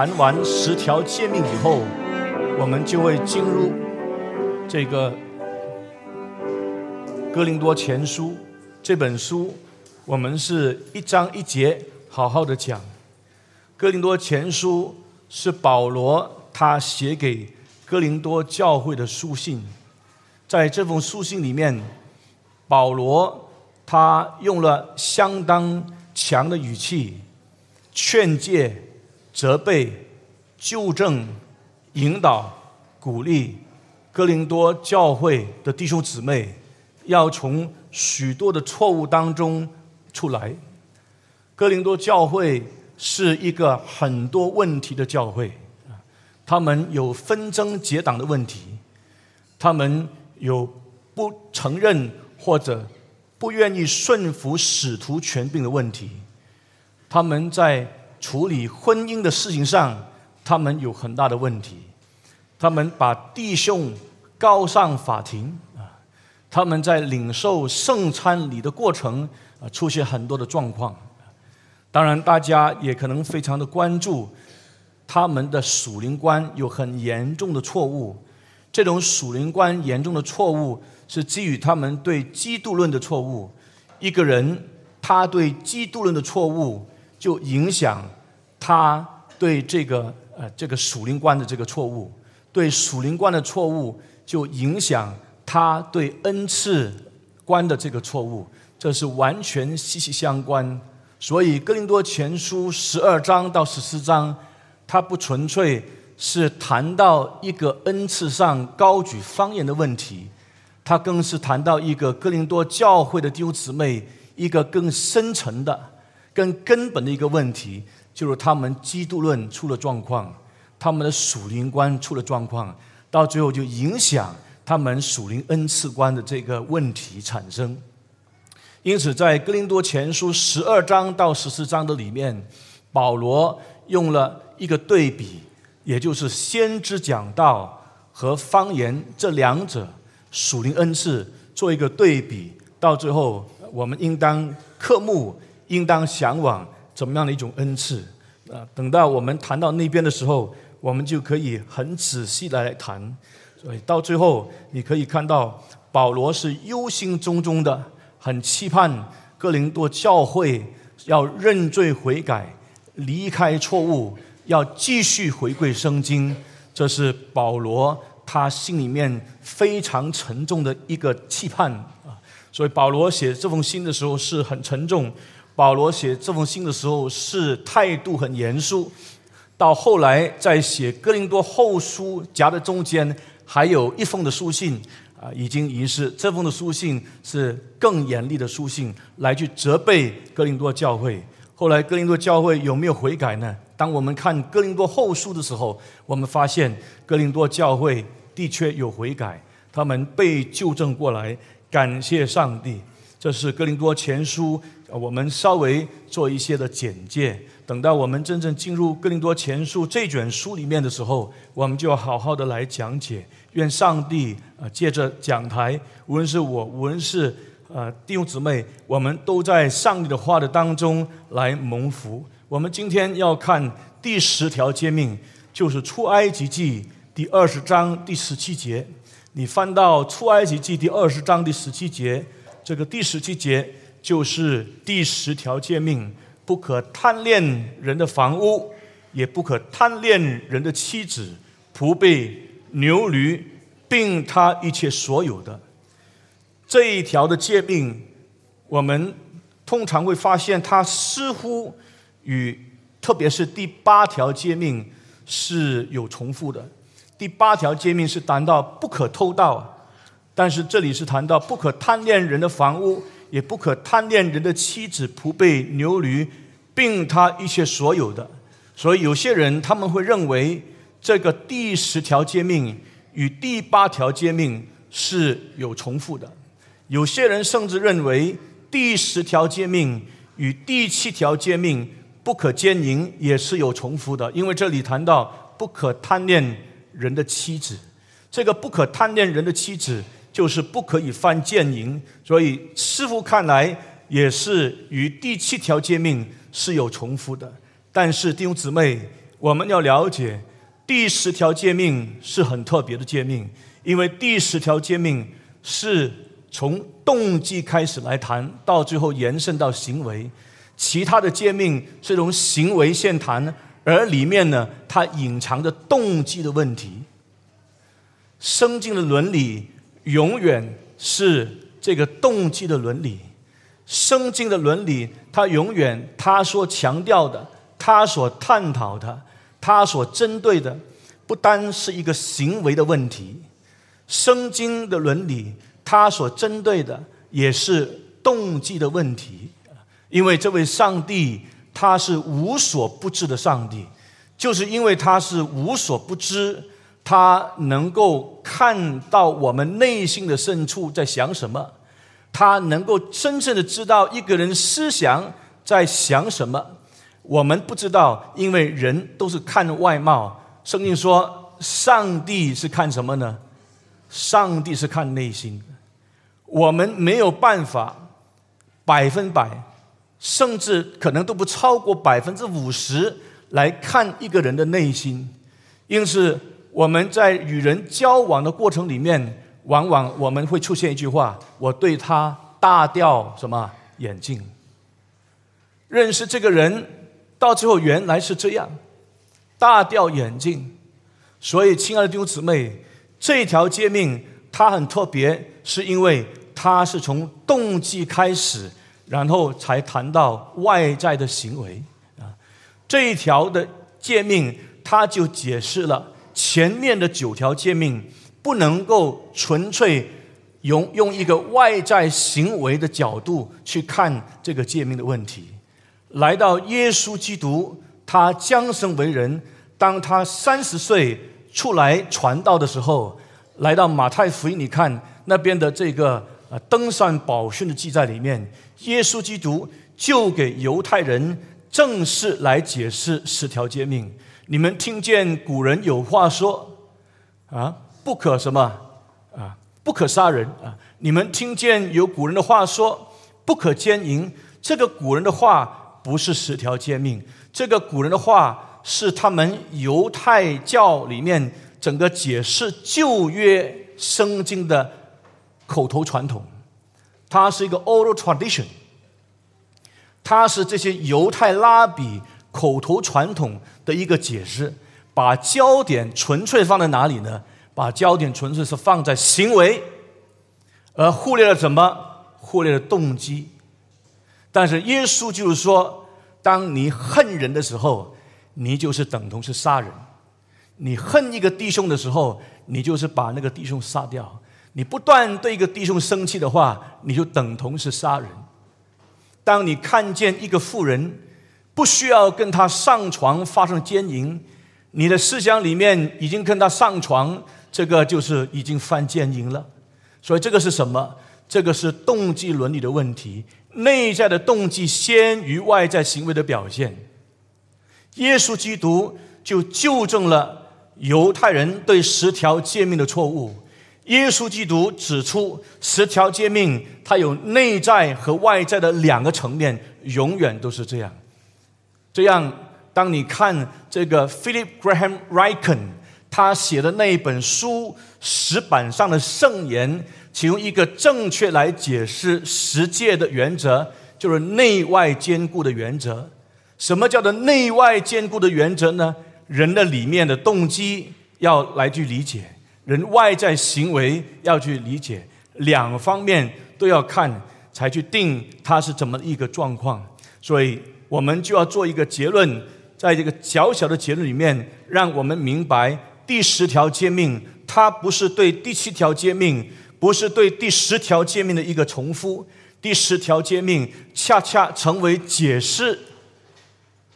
谈完十条诫命以后，我们就会进入这个《哥林多前书》这本书。我们是一章一节好好的讲《哥林多前书》，是保罗他写给哥林多教会的书信。在这封书信里面，保罗他用了相当强的语气，劝诫、责备、纠正、引导、鼓励哥林多教会的弟兄姊妹，要从许多的错误当中出来。哥林多教会是一个很多问题的教会，他们有纷争结党的问题，他们。有不承认或者不愿意顺服使徒权柄的问题，他们在处理婚姻的事情上，他们有很大的问题。他们把弟兄告上法庭啊，他们在领受圣餐礼的过程啊，出现很多的状况。当然，大家也可能非常的关注他们的属灵观有很严重的错误。这种属灵观严重的错误，是基于他们对基督论的错误。一个人他对基督论的错误，就影响他对这个呃这个属灵观的这个错误。对属灵观的错误，就影响他对恩赐观的这个错误。这是完全息息相关。所以哥林多前书十二章到十四章，它不纯粹。是谈到一个恩赐上高举方言的问题，他更是谈到一个哥林多教会的弟兄姊妹一个更深层的、更根本的一个问题，就是他们基督论出了状况，他们的属灵观出了状况，到最后就影响他们属灵恩赐观的这个问题产生。因此，在哥林多前书十二章到十四章的里面，保罗用了一个对比。也就是先知讲道和方言这两者属灵恩赐做一个对比，到最后我们应当刻目，应当向往怎么样的一种恩赐？啊，等到我们谈到那边的时候，我们就可以很仔细的来谈。所以到最后，你可以看到保罗是忧心忡忡的，很期盼哥林多教会要认罪悔改，离开错误。要继续回归圣经，这是保罗他心里面非常沉重的一个期盼啊。所以保罗写这封信的时候是很沉重，保罗写这封信的时候是态度很严肃。到后来在写哥林多后书夹在中间，还有一封的书信啊，已经遗失。这封的书信是更严厉的书信，来去责备哥林多教会。后来哥林多教会有没有悔改呢？当我们看哥林多后书的时候，我们发现哥林多教会的确有悔改，他们被纠正过来，感谢上帝。这是哥林多前书，我们稍微做一些的简介。等到我们真正进入哥林多前书这卷书里面的时候，我们就要好好的来讲解。愿上帝啊，借着讲台，无论是我，无论是呃弟兄姊妹，我们都在上帝的话的当中来蒙福。我们今天要看第十条诫命，就是出埃及记第二十章第十七节。你翻到出埃及记第二十章第十七节，这个第十七节就是第十条诫命：不可贪恋人的房屋，也不可贪恋人的妻子、仆婢、牛驴，并他一切所有的。这一条的诫命，我们通常会发现，它似乎。与特别是第八条诫命是有重复的。第八条诫命是谈到不可偷盗，但是这里是谈到不可贪恋人的房屋，也不可贪恋人的妻子、仆婢、牛驴，并他一切所有的。所以有些人他们会认为这个第十条诫命与第八条诫命是有重复的。有些人甚至认为第十条诫命与第七条诫命。不可奸淫也是有重复的，因为这里谈到不可贪恋人的妻子，这个不可贪恋人的妻子就是不可以犯奸淫，所以师傅看来也是与第七条诫命是有重复的。但是弟兄姊妹，我们要了解第十条诫命是很特别的诫命，因为第十条诫命是从动机开始来谈，到最后延伸到行为；其他的诫命是从行为先谈，而里面呢，它隐藏着动机的问题。圣经的伦理永远是这个动机的伦理，圣经的伦理，它永远它所强调的，它所探讨的，它所针对的，不单是一个行为的问题，圣经的伦理，它所针对的也是动机的问题，因为这位上帝他是无所不知的上帝，就是因为他是无所不知。他能够看到我们内心的深处在想什么，他能够真正的知道一个人思想在想什么。我们不知道，因为人都是看外貌。圣经说，上帝是看什么呢？上帝是看内心。我们没有办法百分百，甚至可能都不超过百分之五十来看一个人的内心，因此。我们在与人交往的过程里面，往往我们会出现一句话：“我对他大掉什么眼镜？”认识这个人，到最后原来是这样，大掉眼镜。所以，亲爱的弟兄姊妹，这条诫命它很特别，是因为它是从动机开始，然后才谈到外在的行为啊。这一条的诫命，它就解释了。前面的九条诫命不能够纯粹用用一个外在行为的角度去看这个诫命的问题。来到耶稣基督，他降生为人，当他三十岁出来传道的时候，来到马太福音，你看那边的这个呃登山宝训的记载里面，耶稣基督就给犹太人正式来解释十条诫命。你们听见古人有话说，啊，不可什么啊，不可杀人啊。你们听见有古人的话说，不可奸淫。这个古人的话不是十条诫命，这个古人的话是他们犹太教里面整个解释旧约圣经的口头传统，它是一个 oral tradition，它是这些犹太拉比。口头传统的一个解释，把焦点纯粹放在哪里呢？把焦点纯粹是放在行为，而忽略了什么？忽略了动机。但是耶稣就是说，当你恨人的时候，你就是等同是杀人；你恨一个弟兄的时候，你就是把那个弟兄杀掉；你不断对一个弟兄生气的话，你就等同是杀人。当你看见一个妇人，不需要跟他上床发生奸淫，你的思想里面已经跟他上床，这个就是已经犯奸淫了。所以这个是什么？这个是动机伦理的问题，内在的动机先于外在行为的表现。耶稣基督就纠正了犹太人对十条诫命的错误。耶稣基督指出，十条诫命它有内在和外在的两个层面，永远都是这样。这样，当你看这个 Philip Graham Ryken 他写的那一本书石板上的圣言，其中一个正确来解释十诫的原则，就是内外兼顾的原则。什么叫做内外兼顾的原则呢？人的里面的动机要来去理解，人外在行为要去理解，两方面都要看，才去定它是怎么一个状况。所以。我们就要做一个结论，在这个小小的结论里面，让我们明白第十条诫命，它不是对第七条诫命，不是对第十条诫命的一个重复。第十条诫命恰恰成为解释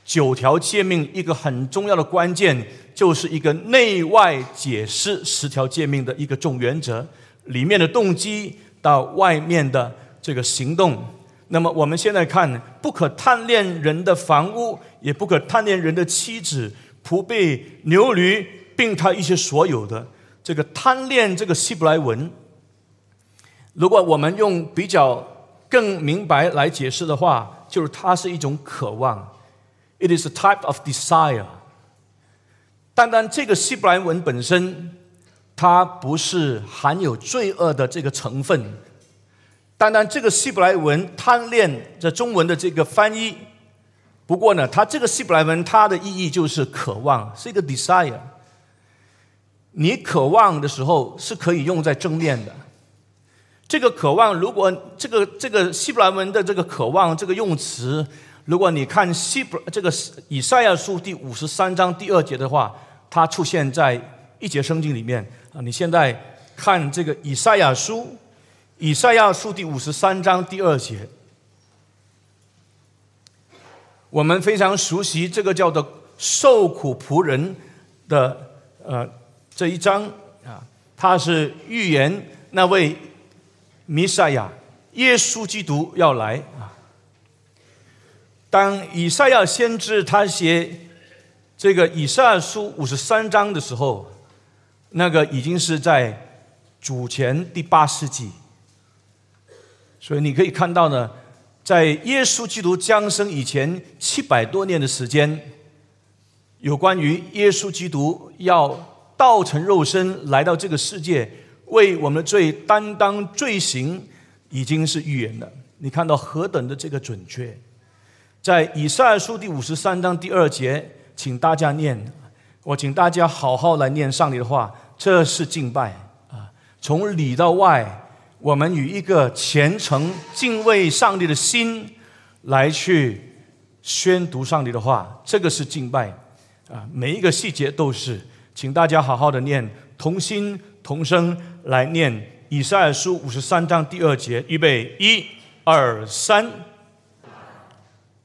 九条诫命一个很重要的关键，就是一个内外解释十条诫命的一个重原则，里面的动机到外面的这个行动。那么我们现在看，不可贪恋人的房屋，也不可贪恋人的妻子、仆婢、牛驴，并他一些所有的。这个贪恋这个希伯来文，如果我们用比较更明白来解释的话，就是它是一种渴望。It is a type of desire。单单这个希伯来文本身，它不是含有罪恶的这个成分。单单这个希伯来文贪恋这中文的这个翻译，不过呢，它这个希伯来文它的意义就是渴望，是一个 desire。你渴望的时候是可以用在正面的。这个渴望，如果这个这个希伯来文的这个渴望这个用词，如果你看希伯这个以赛亚书第五十三章第二节的话，它出现在一节圣经里面啊。你现在看这个以赛亚书。以赛亚书第五十三章第二节，我们非常熟悉这个叫做受苦仆人的呃这一章啊，他是预言那位弥赛亚耶稣基督要来啊。当以赛亚先知他写这个以赛亚书五十三章的时候，那个已经是在主前第八世纪。所以你可以看到呢，在耶稣基督降生以前七百多年的时间，有关于耶稣基督要道成肉身来到这个世界，为我们的罪担当罪行，已经是预言了。你看到何等的这个准确？在以赛亚书第五十三章第二节，请大家念，我请大家好好来念上帝的话，这是敬拜啊，从里到外。我们与一个虔诚敬畏上帝的心来去宣读上帝的话，这个是敬拜啊！每一个细节都是，请大家好好的念，同心同声来念以赛尔书五十三章第二节，预备，一、二、三。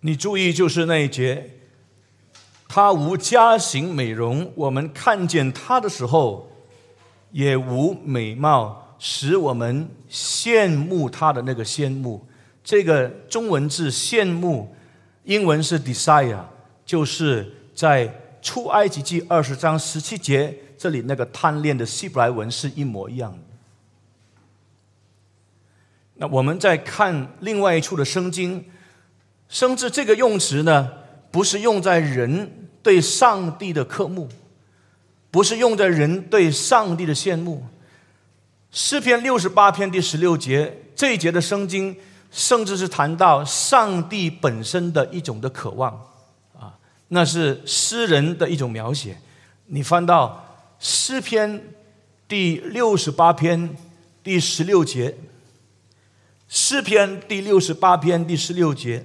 你注意，就是那一节，他无家型美容，我们看见他的时候也无美貌。使我们羡慕他的那个羡慕，这个中文字羡慕，英文是 desire，就是在出埃及记二十章十七节这里那个贪恋的希伯来文是一模一样的。那我们再看另外一处的圣经，甚至这个用词呢，不是用在人对上帝的渴慕，不是用在人对上帝的羡慕。诗篇六十八篇第十六节这一节的圣经，甚至是谈到上帝本身的一种的渴望啊，那是诗人的一种描写。你翻到诗篇第六十八篇第十六节，诗篇第六十八篇第十六节，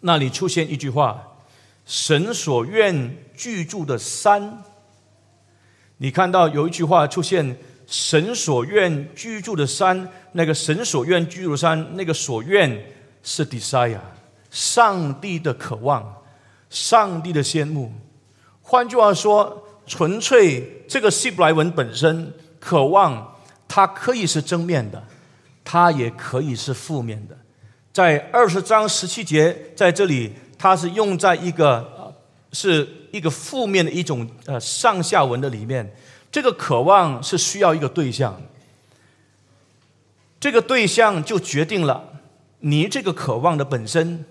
那里出现一句话：“神所愿居住的山。”你看到有一句话出现。神所愿居住的山，那个神所愿居住的山，那个所愿是 desire，上帝的渴望，上帝的羡慕。换句话说，纯粹这个希伯来文本身渴望，它可以是正面的，它也可以是负面的。在二十章十七节，在这里，它是用在一个是一个负面的一种呃上下文的里面。这个渴望是需要一个对象，这个对象就决定了你这个渴望的本身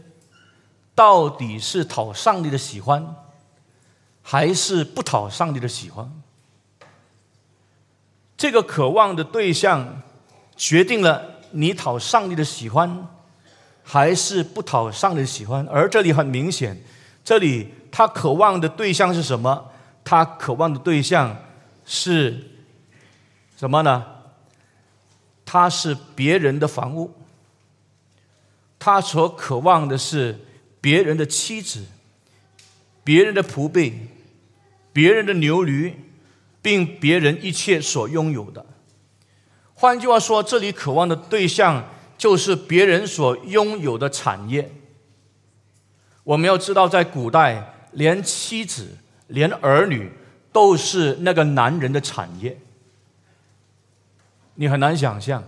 到底是讨上帝的喜欢，还是不讨上帝的喜欢。这个渴望的对象决定了你讨上帝的喜欢，还是不讨上帝的喜欢。而这里很明显，这里他渴望的对象是什么？他渴望的对象。是什么呢？他是别人的房屋，他所渴望的是别人的妻子、别人的仆婢、别人的牛驴，并别人一切所拥有的。换句话说，这里渴望的对象就是别人所拥有的产业。我们要知道，在古代，连妻子、连儿女。都是那个男人的产业，你很难想象。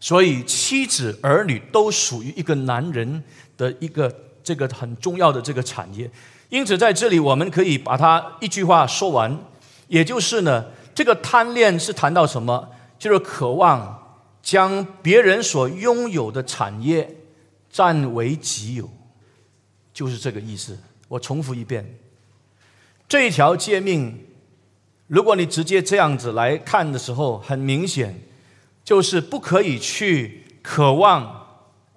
所以，妻子儿女都属于一个男人的一个这个很重要的这个产业。因此，在这里我们可以把它一句话说完，也就是呢，这个贪恋是谈到什么？就是渴望将别人所拥有的产业占为己有，就是这个意思。我重复一遍。这一条诫命，如果你直接这样子来看的时候，很明显就是不可以去渴望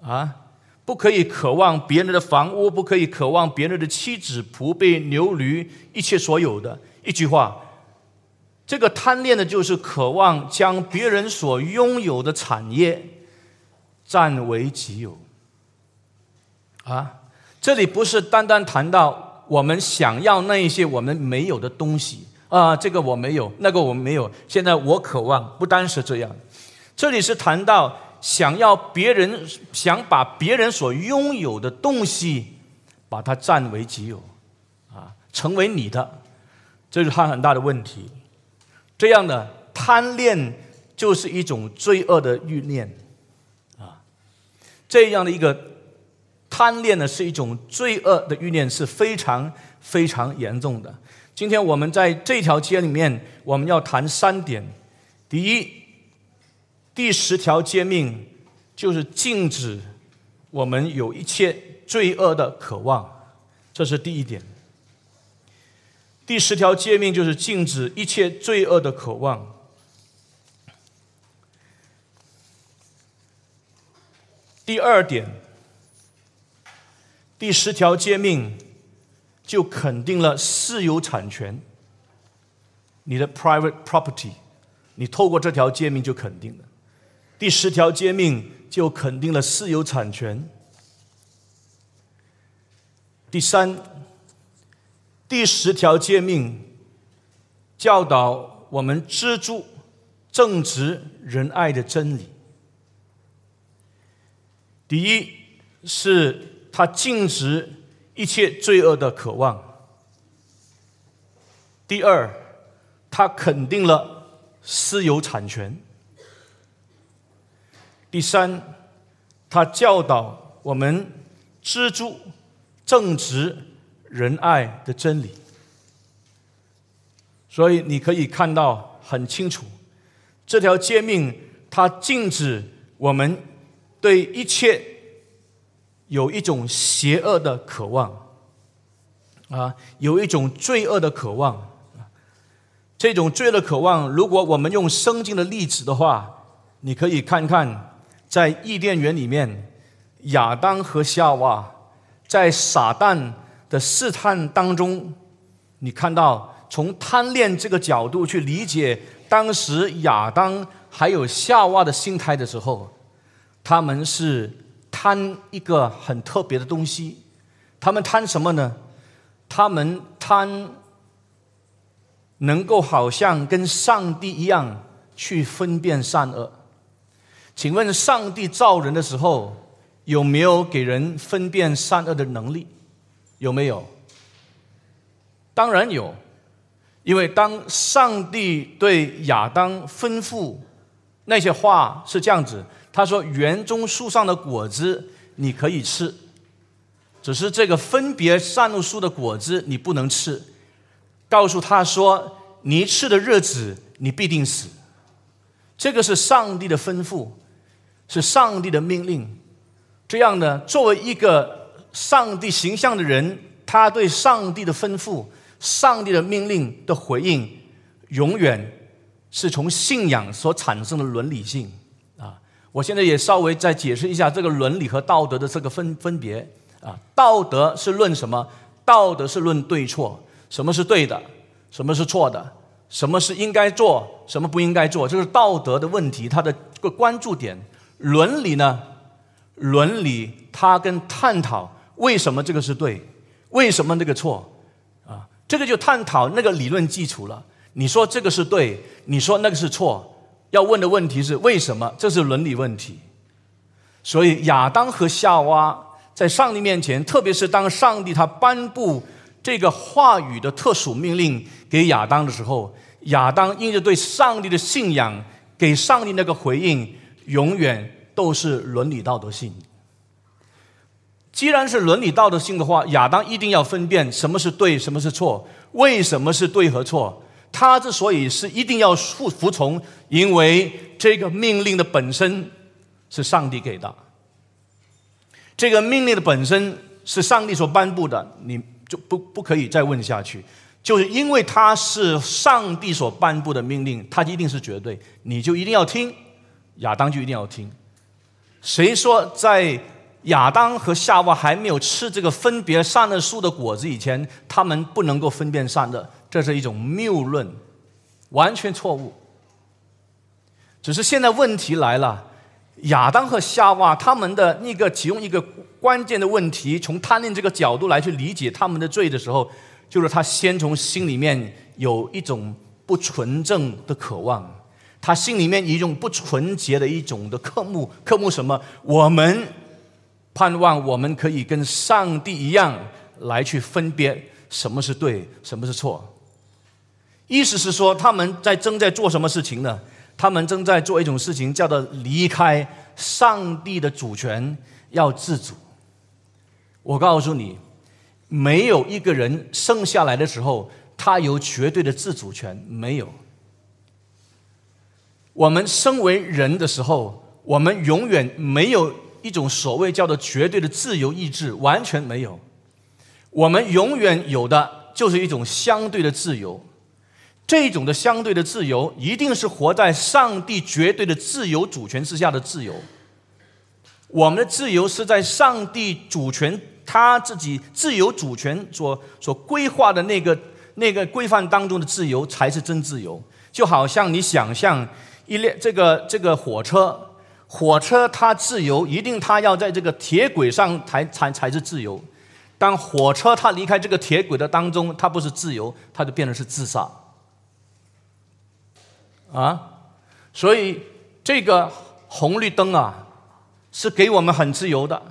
啊，不可以渴望别人的房屋，不可以渴望别人的妻子、仆婢、牛驴，一切所有的。一句话，这个贪恋的就是渴望将别人所拥有的产业占为己有。啊，这里不是单单谈到。我们想要那一些我们没有的东西啊，这个我没有，那个我没有。现在我渴望，不单是这样。这里是谈到想要别人想把别人所拥有的东西，把它占为己有，啊，成为你的，这是他很大的问题。这样的贪恋就是一种罪恶的欲念，啊，这样的一个。贪恋呢是一种罪恶的欲念，是非常非常严重的。今天我们在这条街里面，我们要谈三点。第一，第十条诫命就是禁止我们有一切罪恶的渴望，这是第一点。第十条诫命就是禁止一切罪恶的渴望。第二点。第十条诫命就肯定了私有产权，你的 private property，你透过这条诫命就肯定了。第十条诫命就肯定了私有产权。第三，第十条诫命教导我们知足、正直、仁爱的真理。第一是。他禁止一切罪恶的渴望。第二，他肯定了私有产权。第三，他教导我们知足、正直、仁爱的真理。所以你可以看到很清楚，这条诫命它禁止我们对一切。有一种邪恶的渴望，啊，有一种罪恶的渴望，这种罪恶的渴望，如果我们用圣经的例子的话，你可以看看，在伊甸园里面，亚当和夏娃在撒旦的试探当中，你看到从贪恋这个角度去理解当时亚当还有夏娃的心态的时候，他们是。贪一个很特别的东西，他们贪什么呢？他们贪能够好像跟上帝一样去分辨善恶。请问上帝造人的时候有没有给人分辨善恶的能力？有没有？当然有，因为当上帝对亚当吩咐那些话是这样子。他说：“园中树上的果子你可以吃，只是这个分别善恶树的果子你不能吃。”告诉他说：“你吃的日子你必定死。”这个是上帝的吩咐，是上帝的命令。这样呢，作为一个上帝形象的人，他对上帝的吩咐、上帝的命令的回应，永远是从信仰所产生的伦理性啊。我现在也稍微再解释一下这个伦理和道德的这个分分别啊，道德是论什么？道德是论对错，什么是对的，什么是错的，什么是应该做，什么不应该做，这是道德的问题，它的个关注点。伦理呢？伦理它跟探讨为什么这个是对，为什么那个错啊？这个就探讨那个理论基础了。你说这个是对，你说那个是错。要问的问题是为什么？这是伦理问题。所以亚当和夏娃在上帝面前，特别是当上帝他颁布这个话语的特殊命令给亚当的时候，亚当因着对上帝的信仰，给上帝那个回应，永远都是伦理道德性。既然是伦理道德性的话，亚当一定要分辨什么是对，什么是错，为什么是对和错。他之所以是一定要服服从，因为这个命令的本身是上帝给的，这个命令的本身是上帝所颁布的，你就不不可以再问下去。就是因为它是上帝所颁布的命令，它一定是绝对，你就一定要听，亚当就一定要听。谁说在亚当和夏娃还没有吃这个分别善恶树的果子以前，他们不能够分辨善恶？这是一种谬论，完全错误。只是现在问题来了，亚当和夏娃他们的那个其中一个关键的问题，从贪恋这个角度来去理解他们的罪的时候。就是他先从心里面有一种不纯正的渴望，他心里面一种不纯洁的一种的渴慕，渴慕什么？我们盼望我们可以跟上帝一样来去分别什么是对，什么是错。意思是说，他们在正在做什么事情呢？他们正在做一种事情，叫做离开上帝的主权，要自主。我告诉你。没有一个人生下来的时候，他有绝对的自主权，没有。我们身为人的时候，我们永远没有一种所谓叫做绝对的自由意志，完全没有。我们永远有的就是一种相对的自由，这种的相对的自由，一定是活在上帝绝对的自由主权之下的自由。我们的自由是在上帝主权。他自己自由主权所所规划的那个那个规范当中的自由才是真自由，就好像你想象一列这个这个火车，火车它自由，一定它要在这个铁轨上才才才是自由。当火车它离开这个铁轨的当中，它不是自由，它就变成是自杀。啊，所以这个红绿灯啊，是给我们很自由的。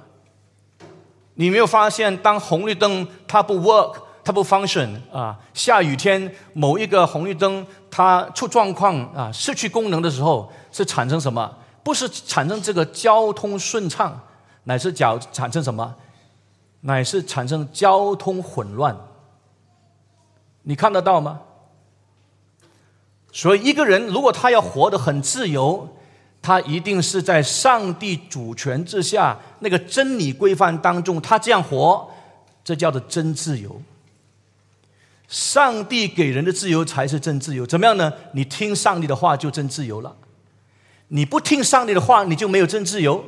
你没有发现，当红绿灯它不 work，它不 function 啊，下雨天某一个红绿灯它出状况啊，失去功能的时候，是产生什么？不是产生这个交通顺畅，乃是叫产生什么？乃是产生交通混乱。你看得到吗？所以一个人如果他要活得很自由。他一定是在上帝主权之下，那个真理规范当中，他这样活，这叫做真自由。上帝给人的自由才是真自由。怎么样呢？你听上帝的话就真自由了，你不听上帝的话，你就没有真自由。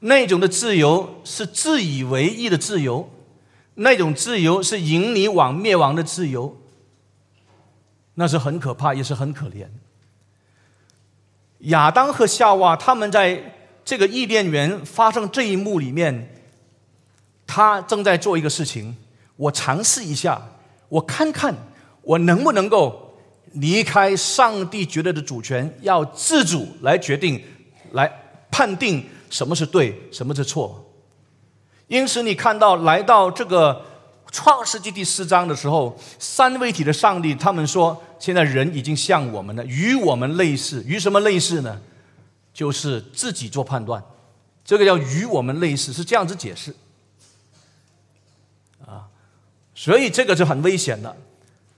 那种的自由是自以为意的自由，那种自由是引你往灭亡的自由，那是很可怕，也是很可怜。亚当和夏娃他们在这个伊甸园发生这一幕里面，他正在做一个事情。我尝试一下，我看看我能不能够离开上帝绝对的主权，要自主来决定、来判定什么是对，什么是错。因此，你看到来到这个。创世纪第四章的时候，三位一体的上帝他们说：“现在人已经像我们了，与我们类似。与什么类似呢？就是自己做判断。这个叫与我们类似，是这样子解释。啊，所以这个是很危险的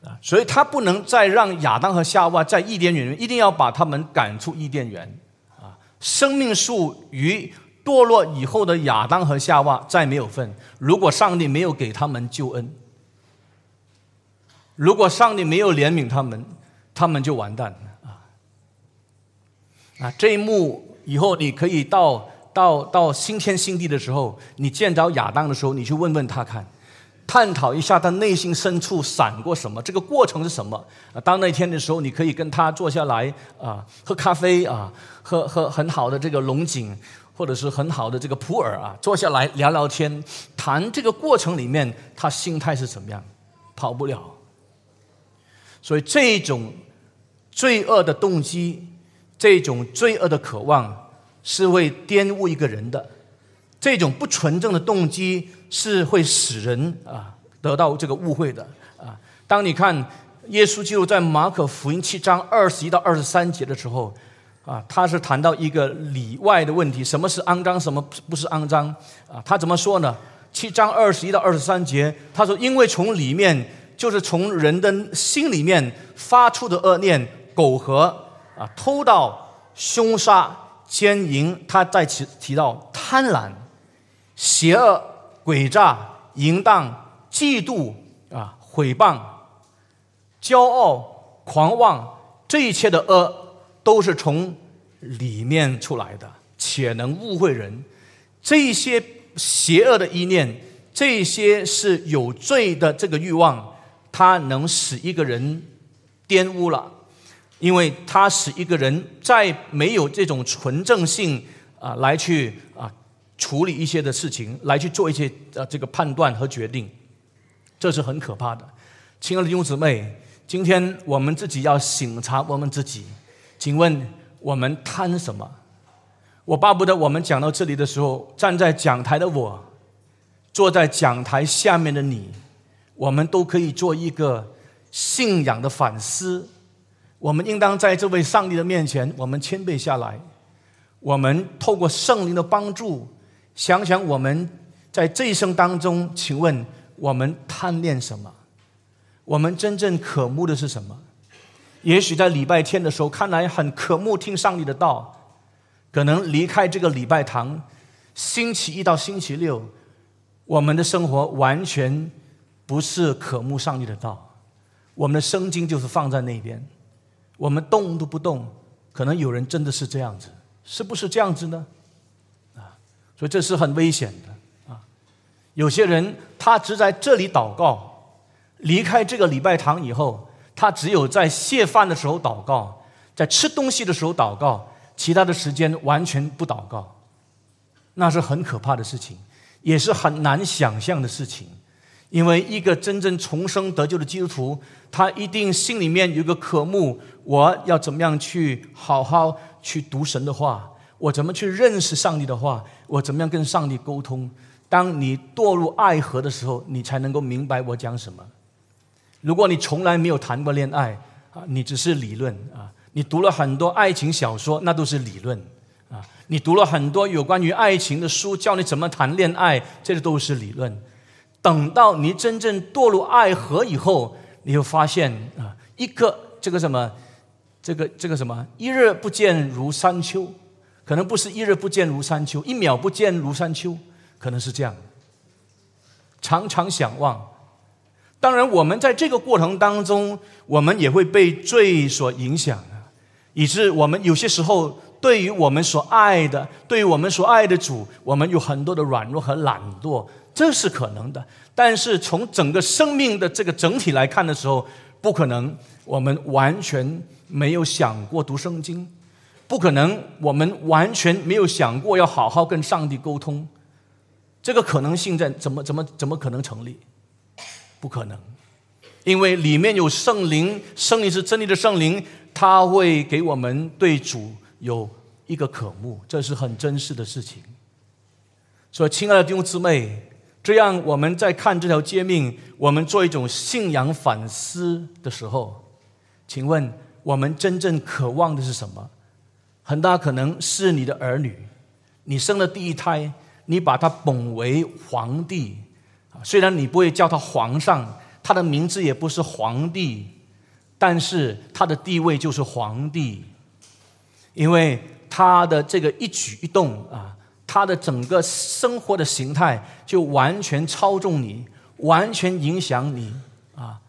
啊！所以他不能再让亚当和夏娃在伊甸园，一定要把他们赶出伊甸园啊！生命树与。堕落以后的亚当和夏娃再没有份。如果上帝没有给他们救恩，如果上帝没有怜悯他们，他们就完蛋了啊！啊，这一幕以后，你可以到到到新天新地的时候，你见着亚当的时候，你去问问他看，探讨一下他内心深处闪过什么，这个过程是什么？啊，当那天的时候，你可以跟他坐下来啊，喝咖啡啊，喝喝很好的这个龙井。或者是很好的这个普洱啊，坐下来聊聊天，谈这个过程里面他心态是怎么样，跑不了。所以这种罪恶的动机，这种罪恶的渴望，是会玷污一个人的。这种不纯正的动机是会使人啊得到这个误会的啊。当你看耶稣基督在马可福音七章二十一到二十三节的时候。啊，他是谈到一个里外的问题，什么是肮脏，什么不是肮脏？啊，他怎么说呢？七章二十一到二十三节，他说：“因为从里面，就是从人的心里面发出的恶念、苟合啊、偷盗、凶杀、奸淫，他再提提到贪婪、邪恶、诡诈、淫荡、嫉妒啊、毁谤、骄傲、狂妄，这一切的恶都是从里面出来的，且能误会人。这些邪恶的意念，这些是有罪的这个欲望，它能使一个人玷污了，因为它使一个人在没有这种纯正性啊，来去啊处理一些的事情，来去做一些呃这个判断和决定，这是很可怕的。亲爱的弟兄姊妹，今天我们自己要省察我们自己，请问我们贪什么？我巴不得我们讲到这里的时候，站在讲台的我，坐在讲台下面的你，我们都可以做一个信仰的反思。我们应当在这位上帝的面前，我们谦卑下来，我们透过圣灵的帮助，想想我们在这一生当中，请问我们贪恋什么？我们真正渴慕的是什么？也许在礼拜天的时候，看来很渴慕听上帝的道。可能离开这个礼拜堂，星期一到星期六，我们的生活完全不是渴慕上帝的道，我们的圣经就是放在那边，我们动都不动。可能有人真的是这样子，是不是这样子呢？所以这是很危险的啊。有些人他只在这里祷告，离开这个礼拜堂以后，他只有在谢饭的时候祷告，在吃东西的时候祷告。其他的时间完全不祷告，那是很可怕的事情，也是很难想象的事情。因为一个真正重生得救的基督徒，他一定心里面有个渴慕：我要怎么样去好好去读神的话？我怎么去认识上帝的话？我怎么样跟上帝沟通？当你堕入爱河的时候，你才能够明白我讲什么。如果你从来没有谈过恋爱啊，你只是理论啊。你读了很多爱情小说，那都是理论啊！你读了很多有关于爱情的书，教你怎么谈恋爱，这都是理论。等到你真正堕入爱河以后，你会发现啊，一个这个什么，这个这个什么，一日不见如三秋，可能不是一日不见如山丘，一秒不见如山丘，可能是这样。常常想望。当然，我们在这个过程当中，我们也会被罪所影响。以致我们有些时候，对于我们所爱的，对于我们所爱的主，我们有很多的软弱和懒惰，这是可能的。但是从整个生命的这个整体来看的时候，不可能我们完全没有想过读圣经，不可能我们完全没有想过要好好跟上帝沟通，这个可能性在怎么怎么怎么可能成立？不可能，因为里面有圣灵，圣灵是真理的圣灵。他会给我们对主有一个渴慕，这是很真实的事情。所以，亲爱的弟兄姊妹，这样我们在看这条诫命，我们做一种信仰反思的时候，请问我们真正渴望的是什么？很大可能是你的儿女，你生了第一胎，你把他捧为皇帝虽然你不会叫他皇上，他的名字也不是皇帝。但是他的地位就是皇帝，因为他的这个一举一动啊，他的整个生活的形态就完全操纵你，完全影响你啊。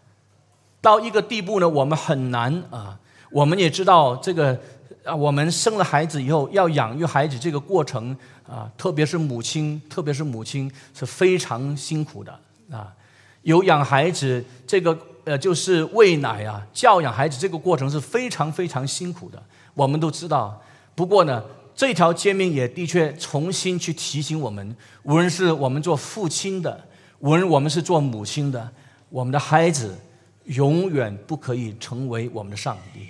到一个地步呢，我们很难啊。我们也知道这个啊，我们生了孩子以后要养育孩子这个过程啊，特别是母亲，特别是母亲是非常辛苦的啊。有养孩子这个。呃，就是喂奶啊，教养孩子这个过程是非常非常辛苦的，我们都知道。不过呢，这条诫命也的确重新去提醒我们，无论是我们做父亲的，无论我们是做母亲的，我们的孩子永远不可以成为我们的上帝。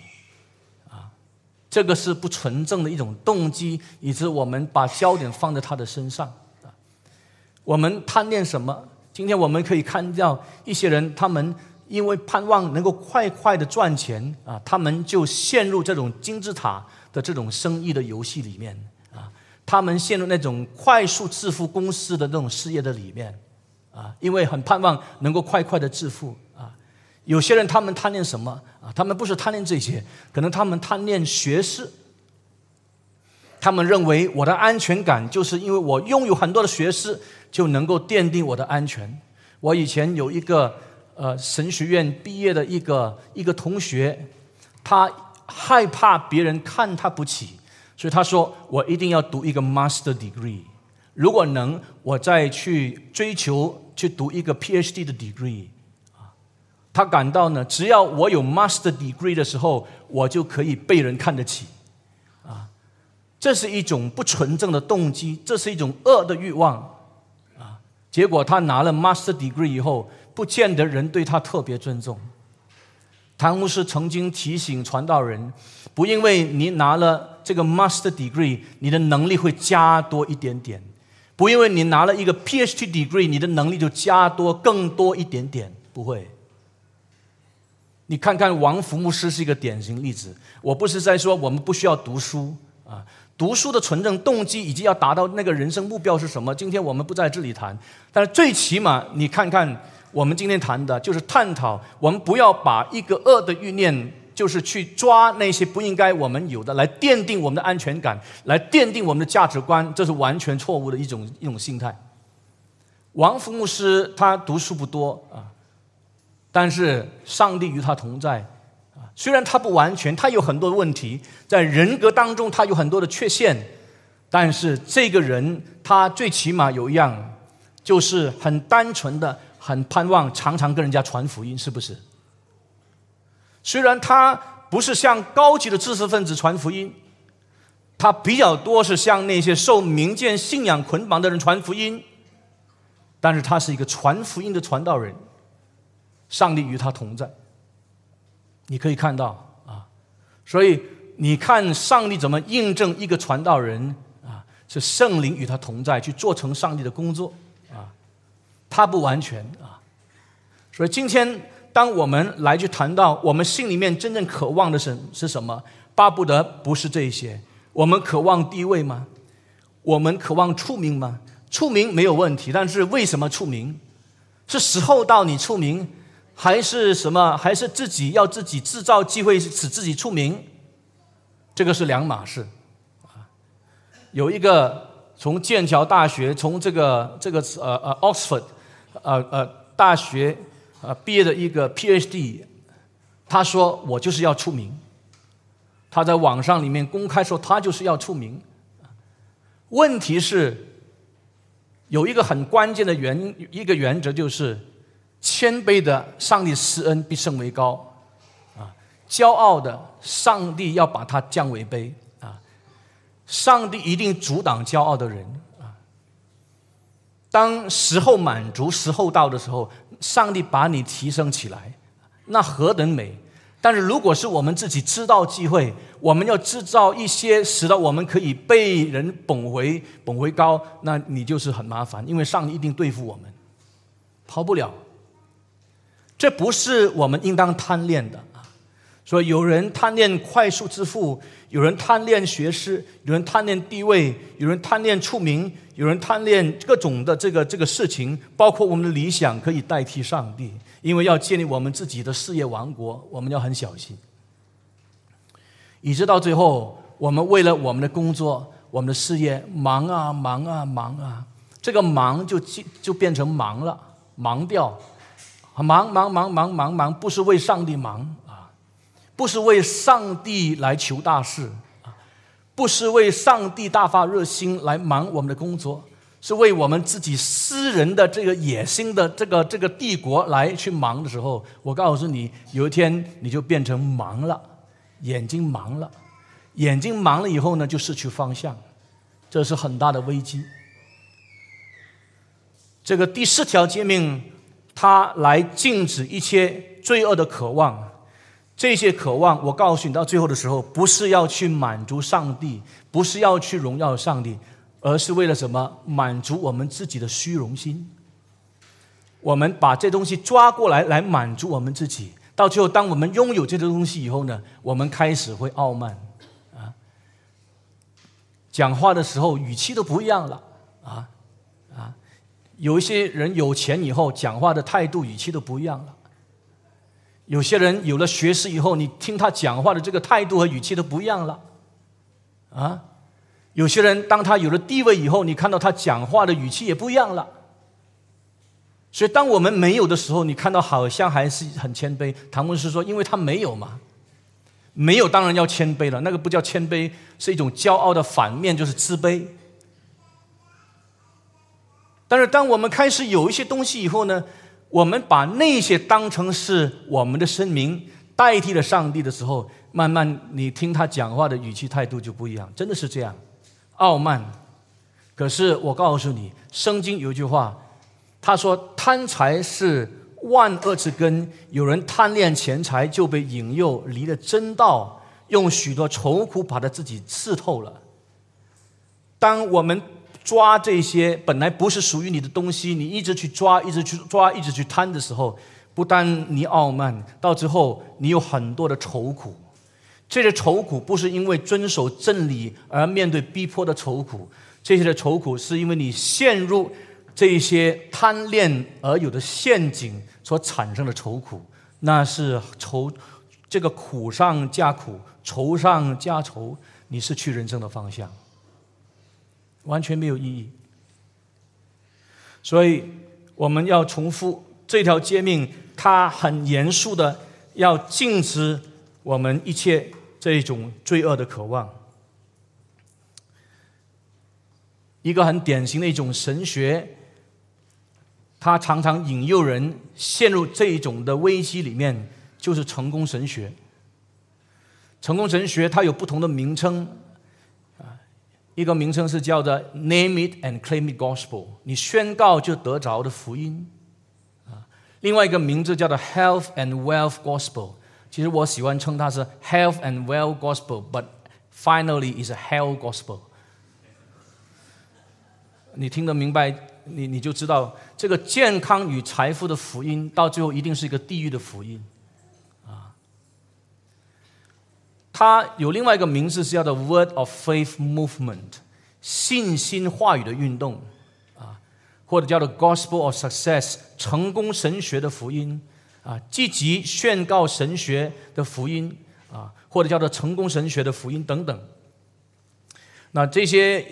这个是不纯正的一种动机，以致我们把焦点放在他的身上。啊，我们贪恋什么？今天我们可以看到一些人，他们。因为盼望能够快快的赚钱啊，他们就陷入这种金字塔的这种生意的游戏里面啊，他们陷入那种快速致富公司的那种事业的里面啊，因为很盼望能够快快的致富。有些人他们贪恋什么啊？他们不是贪恋这些，可能他们贪恋学识。他们认为我的安全感就是因为我拥有很多的学识，就能够奠定我的安全。我以前有一个。呃神学院毕业的一个一个同学，他害怕别人看他不起，所以他说：“我一定要读一个 master degree，如果能，我再去追求去读一个 PhD 的 degree。”他感到呢，只要我有 master degree 的时候，我就可以被人看得起。啊，这是一种不纯正的动机，这是一种恶的欲望。啊结果他拿了 master degree 以后，不见得人对他特别尊重。谭牧师曾经提醒传道人，不因为你拿了这个 master degree，你的能力会加多一点点；不因为你拿了一个 PhD degree，你的能力就加多更多一点点。不会。你看看王福牧师是一个典型例子。我不是在说我们不需要读书啊。读书的纯正动机以及要达到那个人生目标是什么？今天我们不在这里谈，但是最起码你看看我们今天谈的就是探讨，我们不要把一个恶的欲念，就是去抓那些不应该我们有的，来奠定我们的安全感，来奠定我们的价值观，这是完全错误的一种一种心态。王福牧师他读书不多啊，但是上帝与他同在。虽然他不完全，他有很多的问题，在人格当中他有很多的缺陷，但是这个人他最起码有一样，就是很单纯的、很盼望常常跟人家传福音，是不是？虽然他不是向高级的知识分子传福音，他比较多是向那些受民间信仰捆绑的人传福音，但是他是一个传福音的传道人，上帝与他同在。你可以看到啊，所以你看上帝怎么印证一个传道人啊，是圣灵与他同在，去做成上帝的工作啊，他不完全啊，所以今天当我们来去谈到我们心里面真正渴望的是是什么，巴不得不是这些，我们渴望地位吗？我们渴望出名吗？出名没有问题，但是为什么出名？是时候到你出名。还是什么？还是自己要自己制造机会使自己出名？这个是两码事。有一个从剑桥大学，从这个这个呃呃 Oxford 呃呃大学呃毕业的一个 PhD，他说我就是要出名。他在网上里面公开说他就是要出名。问题是有一个很关键的原一个原则就是。谦卑的上帝施恩必甚为高，啊，骄傲的上帝要把他降为卑，啊，上帝一定阻挡骄傲的人，啊，当时候满足时候到的时候，上帝把你提升起来，那何等美！但是如果是我们自己知道机会，我们要制造一些使得我们可以被人捧回捧回高，那你就是很麻烦，因为上帝一定对付我们，跑不了。这不是我们应当贪恋的啊！所以有人贪恋快速致富，有人贪恋学识，有人贪恋地位，有人贪恋出名，有人贪恋各种的这个这个事情，包括我们的理想可以代替上帝，因为要建立我们自己的事业王国，我们要很小心，以致到最后，我们为了我们的工作、我们的事业忙啊忙啊忙啊，这个忙就就变成忙了，忙掉。忙忙忙忙忙忙，不是为上帝忙啊，不是为上帝来求大事啊，不是为上帝大发热心来忙我们的工作，是为我们自己私人的这个野心的这个这个帝国来去忙的时候，我告诉你，有一天你就变成忙了，眼睛忙了，眼睛忙了以后呢，就失去方向，这是很大的危机。这个第四条诫命。他来禁止一切罪恶的渴望，这些渴望，我告诉你，到最后的时候，不是要去满足上帝，不是要去荣耀上帝，而是为了什么？满足我们自己的虚荣心。我们把这东西抓过来，来满足我们自己。到最后，当我们拥有这些东西以后呢，我们开始会傲慢，啊，讲话的时候语气都不一样了，啊。有一些人有钱以后，讲话的态度、语气都不一样了。有些人有了学识以后，你听他讲话的这个态度和语气都不一样了。啊，有些人当他有了地位以后，你看到他讲话的语气也不一样了。所以，当我们没有的时候，你看到好像还是很谦卑。唐牧师说：“因为他没有嘛，没有当然要谦卑了。那个不叫谦卑，是一种骄傲的反面，就是自卑。但是，当我们开始有一些东西以后呢，我们把那些当成是我们的声明，代替了上帝的时候，慢慢你听他讲话的语气态度就不一样，真的是这样，傲慢。可是我告诉你，圣经有一句话。”他说：“贪财是万恶之根，有人贪恋钱财，就被引诱离了真道，用许多愁苦把他自己刺透了。当我们抓这些本来不是属于你的东西，你一直去抓，一直去抓，一直去贪的时候，不但你傲慢，到最后你有很多的愁苦。这些愁苦不是因为遵守真理而面对逼迫的愁苦，这些的愁苦是因为你陷入。”这些贪恋而有的陷阱所产生的愁苦，那是愁，这个苦上加苦，愁上加愁，你失去人生的方向，完全没有意义。所以我们要重复这条诫命，它很严肃的要禁止我们一切这种罪恶的渴望。一个很典型的一种神学。他常常引诱人陷入这一种的危机里面，就是成功神学。成功神学它有不同的名称，一个名称是叫做 “Name it and claim it gospel”，你宣告就得着的福音，啊，另外一个名字叫做 “Health and Wealth Gospel”。其实我喜欢称它是 “Health and Wealth Gospel”，but finally is a Hell Gospel。你听得明白？你你就知道，这个健康与财富的福音，到最后一定是一个地狱的福音，啊。它有另外一个名字，是叫做 Word of Faith Movement，信心话语的运动，啊，或者叫做 Gospel of Success，成功神学的福音，啊，积极宣告神学的福音，啊，或者叫做成功神学的福音等等。那这些。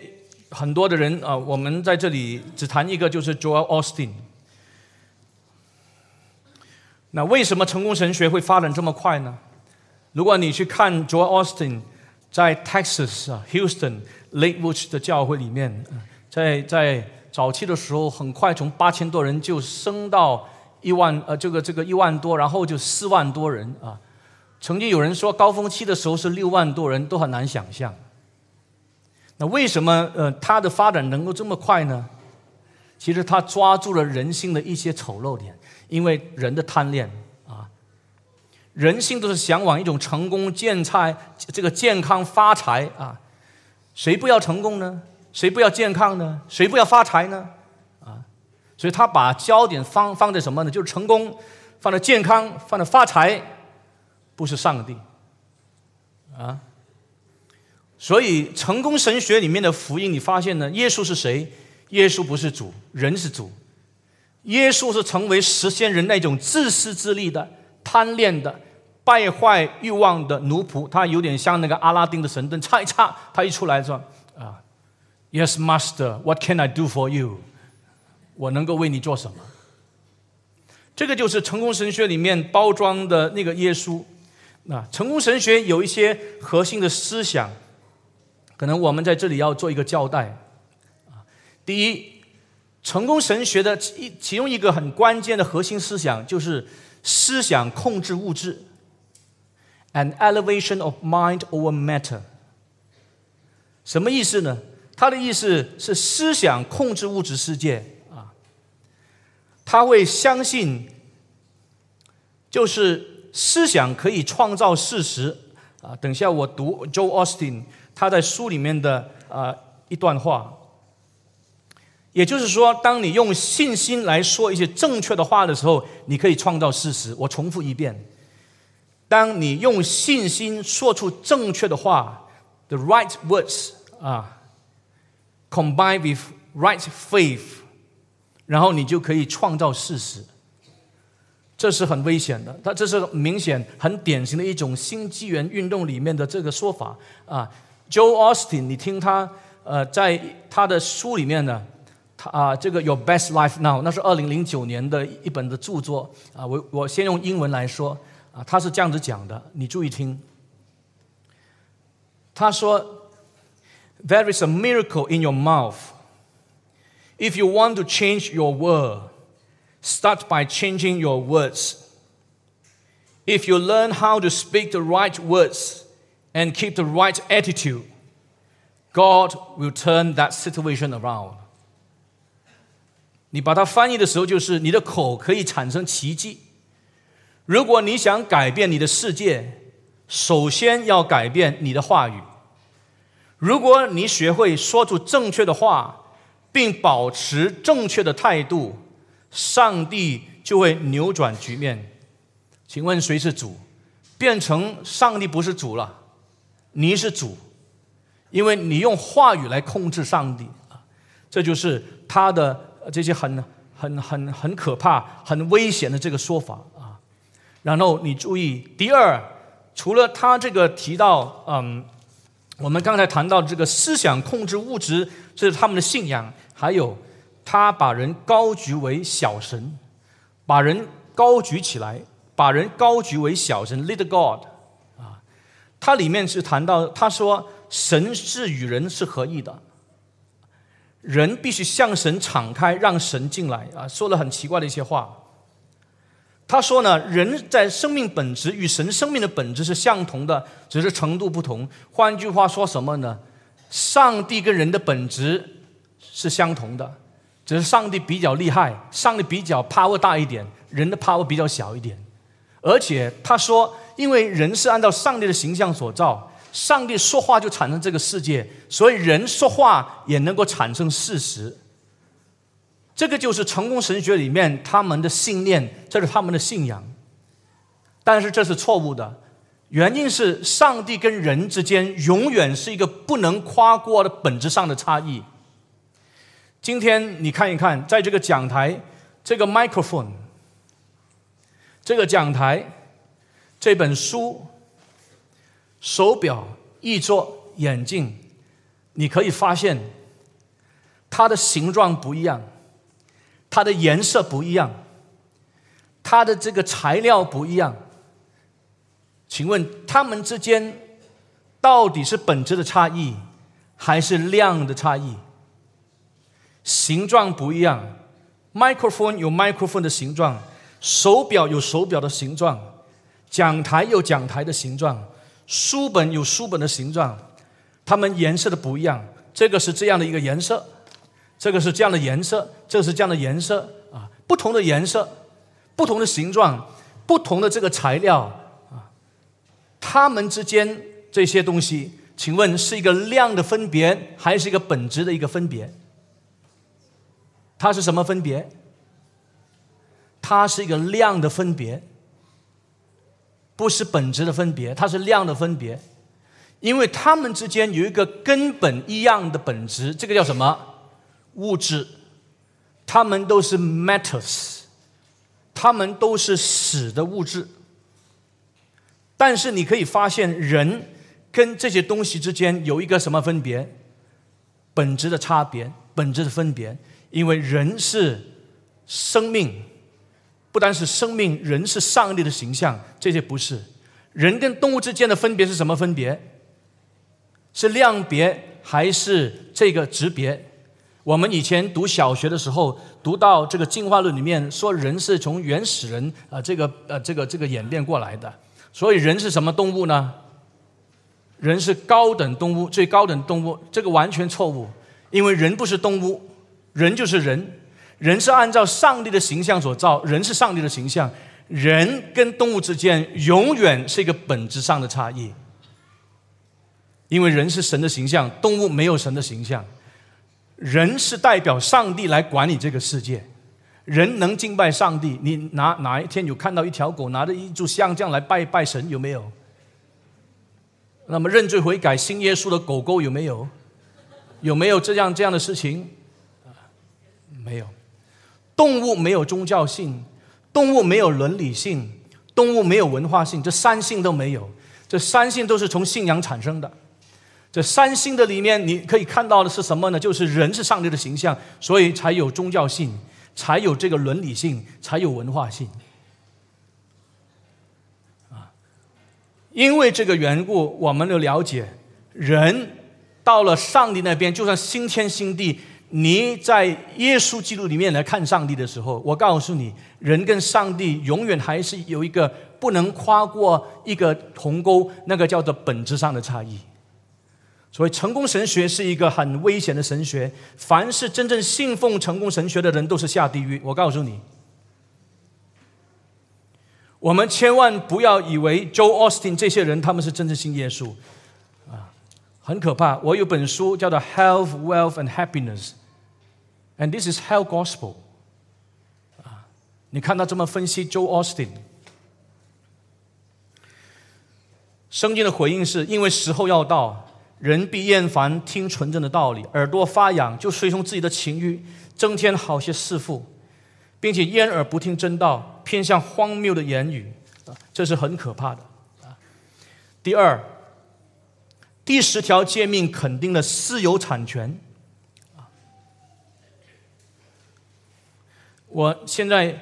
很多的人啊，我们在这里只谈一个，就是 Joel Austin。那为什么成功神学会发展这么快呢？如果你去看 Joel Austin 在 Texas 啊 Houston Lakewood 的教会里面，在在早期的时候，很快从八千多人就升到一万呃这个这个一万多，然后就四万多人啊。曾经有人说高峰期的时候是六万多人，都很难想象。那为什么呃它的发展能够这么快呢？其实它抓住了人性的一些丑陋点，因为人的贪恋，人性都是向往一种成功、健财、这个健康、发财啊。谁不要成功呢？谁不要健康呢？谁不要发财呢？啊，所以他把焦点放放在什么呢？就是成功，放在健康，放在发财，不是上帝啊。所以，成功神学里面的福音，你发现呢？耶稣是谁？耶稣不是主，人是主。耶稣是成为实现人那种自私自利的、贪恋的、败坏欲望的奴仆。他有点像那个阿拉丁的神灯，擦一擦，他一出来说：“啊，Yes, Master, what can I do for you？我能够为你做什么？”这个就是成功神学里面包装的那个耶稣。那成功神学有一些核心的思想。可能我们在这里要做一个交代，啊，第一，成功神学的一其中一个很关键的核心思想就是思想控制物质，an elevation of mind over matter。什么意思呢？他的意思是思想控制物质世界啊，他会相信，就是思想可以创造事实啊。等下我读 Joe Austin。他在书里面的啊一段话，也就是说，当你用信心来说一些正确的话的时候，你可以创造事实。我重复一遍：当你用信心说出正确的话，the right words 啊，combine with right faith，然后你就可以创造事实。这是很危险的，它这是明显很典型的一种新纪元运动里面的这个说法啊。Joe Austin，你听他呃，在他的书里面呢，啊，这个《Your Best Life Now》那是二零零九年的一本的着作啊。我我先用英文来说啊，他是这样子讲的，你注意听。他说：“There is a miracle in your mouth. If you want to change your world, start by changing your words. If you learn how to speak the right words and keep the right attitude, God will turn that situation around. 你把它翻译的时候，就是你的口可以产生奇迹。如果你想改变你的世界，首先要改变你的话语。如果你学会说出正确的话，并保持正确的态度，上帝就会扭转局面。请问谁是主？变成上帝不是主了，你是主，因为你用话语来控制上帝，这就是他的这些很很很很可怕、很危险的这个说法啊。然后你注意，第二，除了他这个提到，嗯，我们刚才谈到这个思想控制物质，这是他们的信仰，还有他把人高举为小神，把人高举起来。把人高举为小神，little God，啊，它里面是谈到，他说神是与人是合一的，人必须向神敞开，让神进来啊，说了很奇怪的一些话。他说呢，人在生命本质与神生命的本质是相同的，只是程度不同。换句话说什么呢？上帝跟人的本质是相同的，只是上帝比较厉害，上帝比较 power 大一点，人的 power 比较小一点。而且他说，因为人是按照上帝的形象所造，上帝说话就产生这个世界，所以人说话也能够产生事实。这个就是成功神学里面他们的信念，这是他们的信仰。但是这是错误的，原因是上帝跟人之间永远是一个不能跨过的本质上的差异。今天你看一看，在这个讲台，这个 microphone。这个讲台、这本书、手表、衣座、眼镜，你可以发现它的形状不一样，它的颜色不一样，它的这个材料不一样。请问它们之间到底是本质的差异，还是量的差异？形状不一样，microphone 有 microphone 的形状。手表有手表的形状，讲台有讲台的形状，书本有书本的形状，它们颜色的不一样。这个是这样的一个颜色，这个是这样的颜色，这是这样的颜色啊，不同的颜色，不同的形状，不同的这个材料啊，它们之间这些东西，请问是一个量的分别，还是一个本质的一个分别？它是什么分别？它是一个量的分别，不是本质的分别，它是量的分别，因为它们之间有一个根本一样的本质，这个叫什么？物质，它们都是 matters，它们都是死的物质。但是你可以发现，人跟这些东西之间有一个什么分别？本质的差别，本质的分别，因为人是生命。不单是生命，人是上帝的形象，这些不是人跟动物之间的分别是什么分别？是量别还是这个质别？我们以前读小学的时候，读到这个进化论里面说，人是从原始人啊，这个呃，这个这个演变过来的。所以人是什么动物呢？人是高等动物，最高等动物，这个完全错误，因为人不是动物，人就是人。人是按照上帝的形象所造，人是上帝的形象，人跟动物之间永远是一个本质上的差异，因为人是神的形象，动物没有神的形象，人是代表上帝来管理这个世界，人能敬拜上帝，你哪哪一天有看到一条狗拿着一炷香这样来拜拜神有没有？那么认罪悔改信耶稣的狗狗有没有？有没有这样这样的事情？没有。动物没有宗教性，动物没有伦理性，动物没有文化性，这三性都没有。这三性都是从信仰产生的。这三性的里面，你可以看到的是什么呢？就是人是上帝的形象，所以才有宗教性，才有这个伦理性，才有文化性。啊，因为这个缘故，我们的了解，人到了上帝那边，就算新天新地，你在耶稣基督里面来看上帝的时候，我告诉你，人跟上帝永远还是有一个不能跨过一个鸿沟，那个叫做本质上的差异。所以，成功神学是一个很危险的神学。凡是真正信奉成功神学的人，都是下地狱。我告诉你，我们千万不要以为 Joe Austin 这些人他们是真正信耶稣啊，很可怕。我有本书叫做《Health, Wealth and Happiness》，and this is hell Gospel。啊，你看他这么分析 Joe Austin，圣经的回应是因为时候要到。人必厌烦听纯正的道理，耳朵发痒，就随从自己的情欲，增添好些侍妇，并且掩耳不听真道，偏向荒谬的言语，这是很可怕的。啊，第二，第十条诫命肯定了私有产权。我现在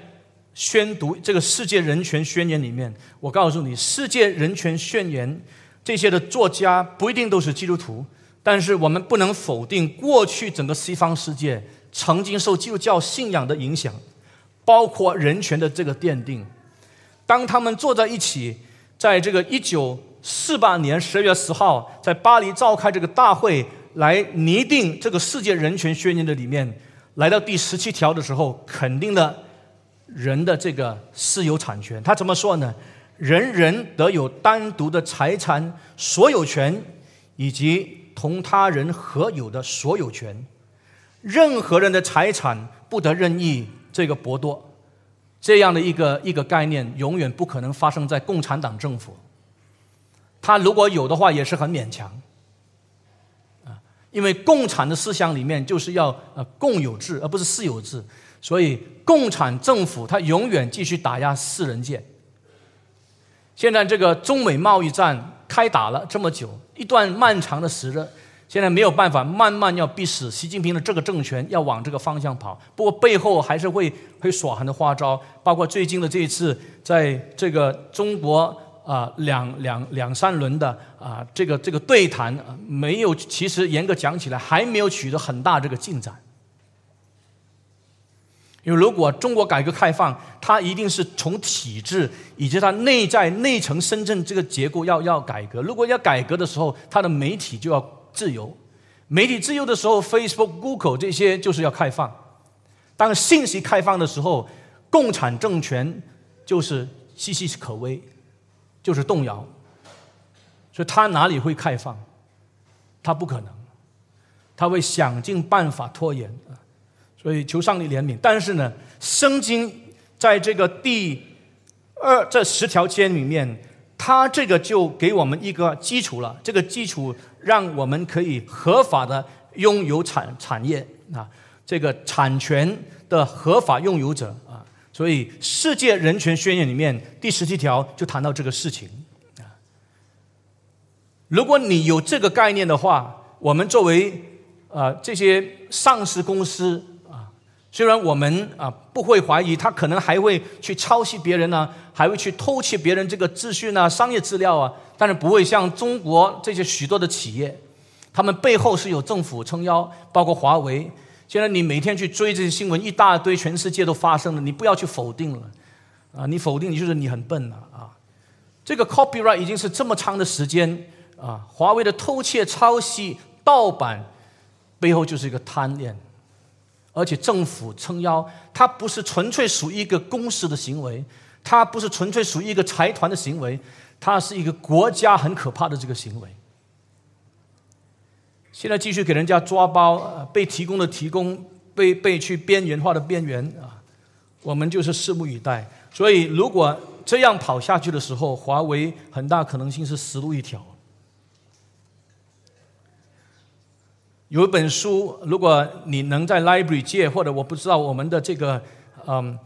宣读这个世界人权宣言里面，我告诉你，世界人权宣言。这些的作家不一定都是基督徒，但是我们不能否定过去整个西方世界曾经受基督教信仰的影响，包括人权的这个奠定。当他们坐在一起，在这个一九四八年十月十号在巴黎召开这个大会来拟定这个世界人权宣言的里面，来到第十七条的时候，肯定了人的这个私有产权。他怎么说呢？人人得有单独的财产所有权，以及同他人合有的所有权。任何人的财产不得任意这个剥夺，这样的一个一个概念，永远不可能发生在共产党政府。他如果有的话，也是很勉强。因为共产的思想里面就是要呃共有制，而不是私有制，所以共产政府它永远继续打压私人界。现在这个中美贸易战开打了这么久，一段漫长的时日，现在没有办法，慢慢要逼使习近平的这个政权要往这个方向跑。不过背后还是会会耍很多花招，包括最近的这一次，在这个中国啊两两两三轮的啊这个这个对谈，没有，其实严格讲起来还没有取得很大这个进展。因为如果中国改革开放，它一定是从体制以及它内在内层深圳这个结构要要改革。如果要改革的时候，它的媒体就要自由。媒体自由的时候，Facebook、Google 这些就是要开放。当信息开放的时候，共产政权就是岌岌可危，就是动摇。所以它哪里会开放？它不可能，它会想尽办法拖延啊。所以求上帝怜悯，但是呢，圣经在这个第二这十条签里面，它这个就给我们一个基础了。这个基础让我们可以合法的拥有产产业啊，这个产权的合法拥有者啊。所以世界人权宣言里面第十七条就谈到这个事情。如果你有这个概念的话，我们作为啊这些上市公司啊。虽然我们啊不会怀疑他可能还会去抄袭别人呢，还会去偷窃别人这个资讯啊、商业资料啊，但是不会像中国这些许多的企业，他们背后是有政府撑腰，包括华为。现在你每天去追这些新闻，一大堆，全世界都发生了，你不要去否定了，啊，你否定你就是你很笨了啊。这个 copyright 已经是这么长的时间啊，华为的偷窃、抄袭、盗版背后就是一个贪恋。而且政府撑腰，它不是纯粹属于一个公司的行为，它不是纯粹属于一个财团的行为，它是一个国家很可怕的这个行为。现在继续给人家抓包，被提供的提供，被被去边缘化的边缘啊，我们就是拭目以待。所以，如果这样跑下去的时候，华为很大可能性是死路一条。有一本书，如果你能在 library 借，或者我不知道我们的这个嗯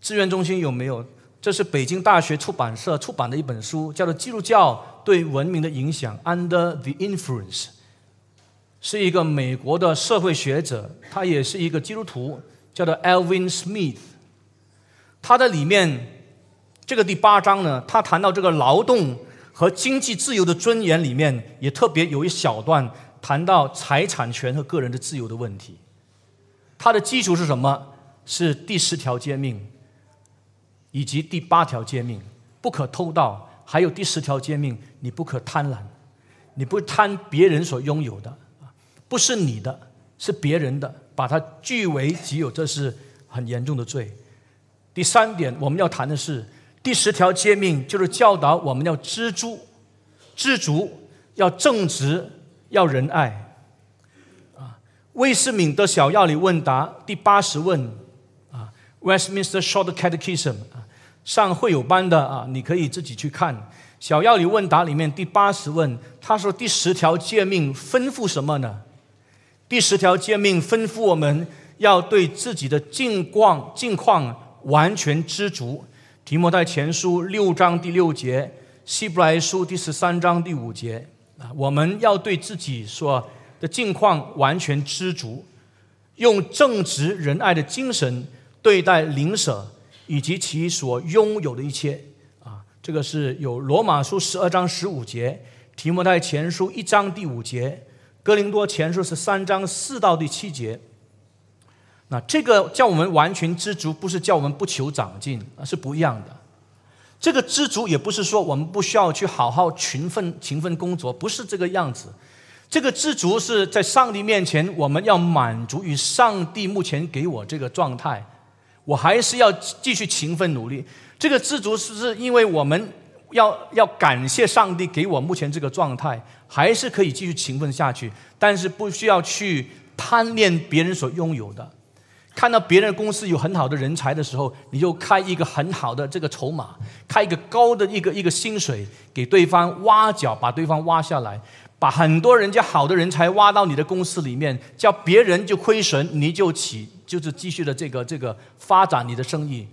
资源中心有没有，这是北京大学出版社出版的一本书，叫做《基督教对文明的影响》（Under the Influence）。是一个美国的社会学者，他也是一个基督徒，叫做 Alvin Smith。他的里面这个第八章呢，他谈到这个劳动和经济自由的尊严里面，也特别有一小段谈到财产权和个人的自由的问题。它的基础是什么？是第十条诫命，以及第八条诫命，不可偷盗；还有第十条诫命，你不可贪婪，你不贪别人所拥有的，不是你的，是别人的，把它据为己有，这是很严重的罪。第三点，我们要谈的是第十条诫命，就是教导我们要知足，知足要正直，要仁爱。啊威斯敏的小要理问答第八十问啊，Westminster Short Catechism 啊，上会有班的啊，你可以自己去看小要理问答里面第八十问，他说第十条诫命吩咐什么呢？第十条诫命吩咐我们要对自己的境况境况完全知足。提摩太前书六章第六节，希伯来书第十三章第五节我们要对自己说。的境况完全知足，用正直仁爱的精神对待邻舍以及其所拥有的一切啊，这个是有罗马书十二章十五节，提摩太前书一章第五节，哥林多前书是三章四到第七节。那这个叫我们完全知足，不是叫我们不求长进啊，是不一样的。这个知足也不是说我们不需要去好好勤奋勤奋工作，不是这个样子。这个知足是在上帝面前，我们要满足于上帝目前给我这个状态，我还是要继续勤奋努力。这个知足是不是因为我们要要感谢上帝给我目前这个状态，还是可以继续勤奋下去，但是不需要去贪恋别人所拥有的。看到别人公司有很好的人才的时候，你就开一个很好的这个筹码，开一个高的一个一个薪水给对方挖角，把对方挖下来。把很多人家好的人才挖到你的公司里面，叫别人就亏损，你就起，就是继续的这个这个发展你的生意，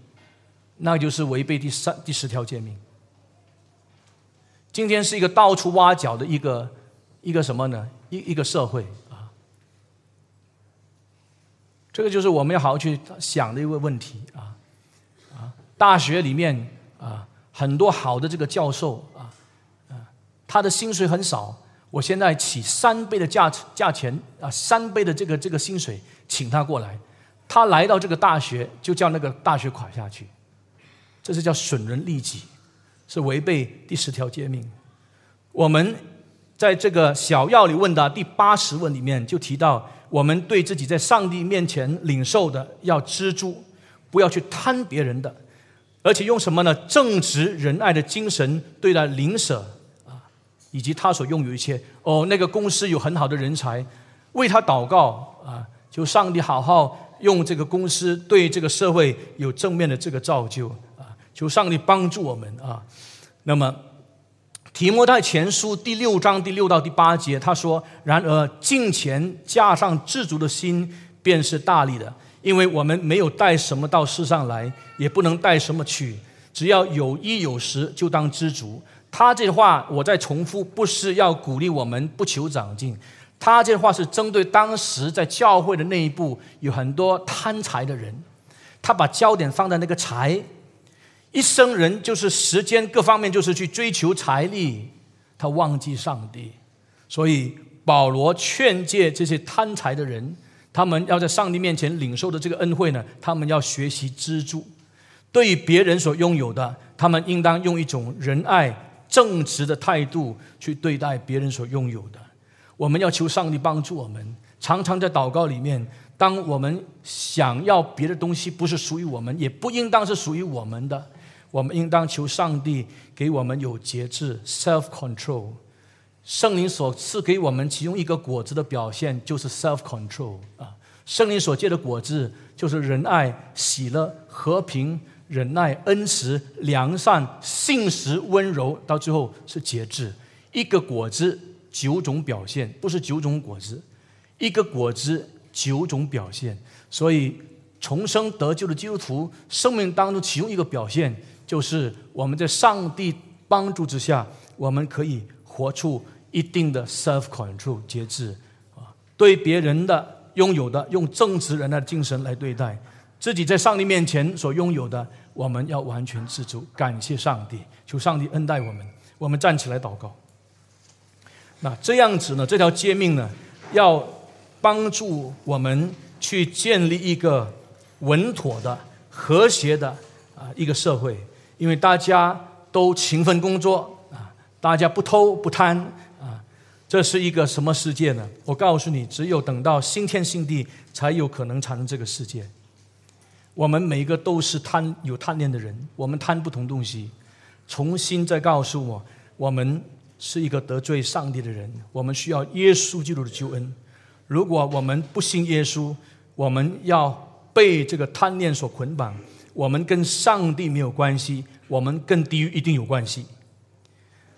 那就是违背第三第十条诫命。今天是一个到处挖角的一个一个什么呢？一一个社会，这个就是我们要好好去想的一个问题啊啊！大学里面啊，很多好的这个教授啊啊，他的薪水很少。我现在起三倍的价价钱啊，三倍的这个这个薪水，请他过来，他来到这个大学，就叫那个大学垮下去，这是叫损人利己，是违背第十条诫命。我们在这个小要里问答第八十问里面就提到，我们对自己在上帝面前领受的要知足，不要去贪别人的，而且用什么呢？正直仁爱的精神对待邻舍啊。以及他所拥有一切哦，那个公司有很好的人才，为他祷告啊！求上帝好好用这个公司对这个社会有正面的这个造就啊！求上帝帮助我们啊！那么提摩太前书第六章第六到第八节，他说：“然而敬虔加上知足的心，便是大力的，因为我们没有带什么到世上来，也不能带什么去，只要有衣有食，就当知足。”他这话我再重复，不是要鼓励我们不求长进。他这话是针对当时在教会的那一步有很多贪财的人，他把焦点放在那个财，一生人就是时间各方面就是去追求财力，他忘记上帝。所以保罗劝诫这些贪财的人，他们要在上帝面前领受的这个恩惠呢，他们要学习资助，对于别人所拥有的，他们应当用一种仁爱。正直的态度去对待别人所拥有的，我们要求上帝帮助我们。常常在祷告里面，当我们想要别的东西不是属于我们，也不应当是属于我们的，我们应当求上帝给我们有节制 （self control）。圣灵所赐给我们其中一个果子的表现就是 self control 啊。圣灵所结的果子就是仁爱、喜乐、和平。忍耐、恩慈、良善、信实、温柔，到最后是节制。一个果子九种表现，不是九种果子，一个果子九种表现。所以重生得救的基督徒生命当中其中一个表现，就是我们在上帝帮助之下，我们可以活出一定的 self control 节制啊。对别人的拥有的用正直人的精神来对待，自己在上帝面前所拥有的，我们要完全知足，感谢上帝，求上帝恩待我们。我们站起来祷告。那这样子呢？这条诫命呢，要帮助我们去建立一个稳妥的、和谐的啊一个社会，因为大家都勤奋工作啊，大家不偷不贪啊，这是一个什么世界呢？我告诉你，只有等到新天新地，才有可能产生这个世界。我们每一个都是贪有贪念的人，我们贪不同东西。重新再告诉我，我们。是一个得罪上帝的人，我们需要耶稣基督的救恩。如果我们不信耶稣，我们要被这个贪念所捆绑，我们跟上帝没有关系，我们跟地狱一定有关系。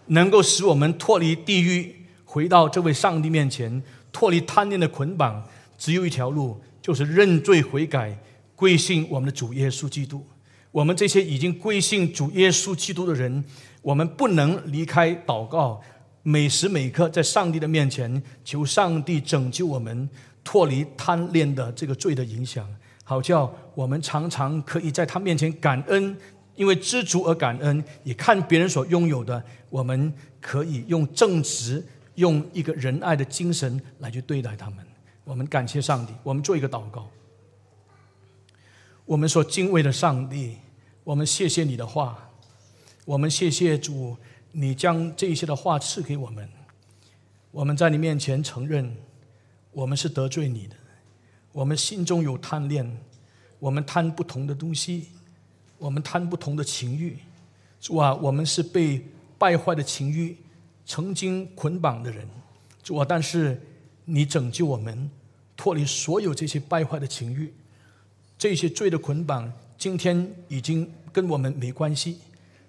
能够使我们脱离地狱，回到这位上帝面前，脱离贪念的捆绑，只有一条路，就是认罪悔改，归信我们的主耶稣基督。我们这些已经归信主耶稣基督的人。我们不能离开祷告，每时每刻在上帝的面前求上帝拯救我们，脱离贪恋的这个罪的影响，好叫我们常常可以在他面前感恩，因为知足而感恩，也看别人所拥有的，我们可以用正直、用一个仁爱的精神来去对待他们。我们感谢上帝，我们做一个祷告。我们所敬畏的上帝，我们谢谢你的话。我们谢谢主，你将这些的话赐给我们。我们在你面前承认，我们是得罪你的，我们心中有贪恋，我们贪不同的东西，我们贪不同的情欲。主啊，我们是被败坏的情欲曾经捆绑的人。主啊，但是你拯救我们，脱离所有这些败坏的情欲，这些罪的捆绑，今天已经跟我们没关系。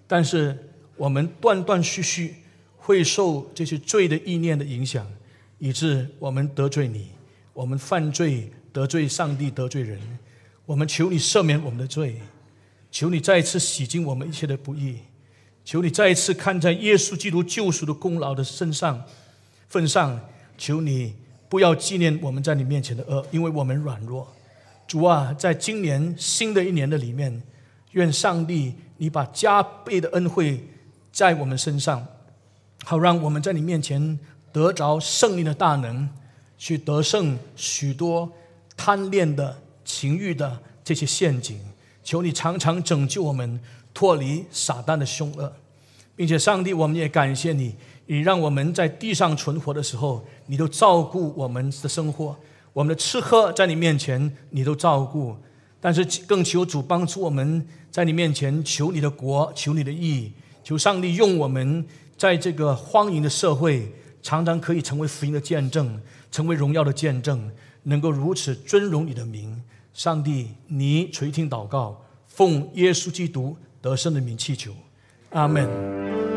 但是我们断断续续会受这些罪的意念的影响，以致我们得罪你，我们犯罪得罪上帝得罪人。我们求你赦免我们的罪，求你再一次洗净我们一切的不义，求你再一次看在耶稣基督救赎的功劳的身上份上，求你不要纪念我们在你面前的恶，因为我们软弱。主啊，在今年新的一年的里面，愿上帝。你把加倍的恩惠在我们身上，好让我们在你面前得着胜利的大能，去得胜许多贪恋的情欲的这些陷阱。求你常常拯救我们脱离撒旦的凶恶，并且上帝，我们也感谢你，你让我们在地上存活的时候，你都照顾我们的生活，我们的吃喝在你面前你都照顾。但是更求主帮助我们，在你面前求你的国，求你的义，求上帝用我们在这个荒淫的社会，常常可以成为福音的见证，成为荣耀的见证，能够如此尊荣你的名。上帝，你垂听祷告，奉耶稣基督得胜的名祈求，阿门。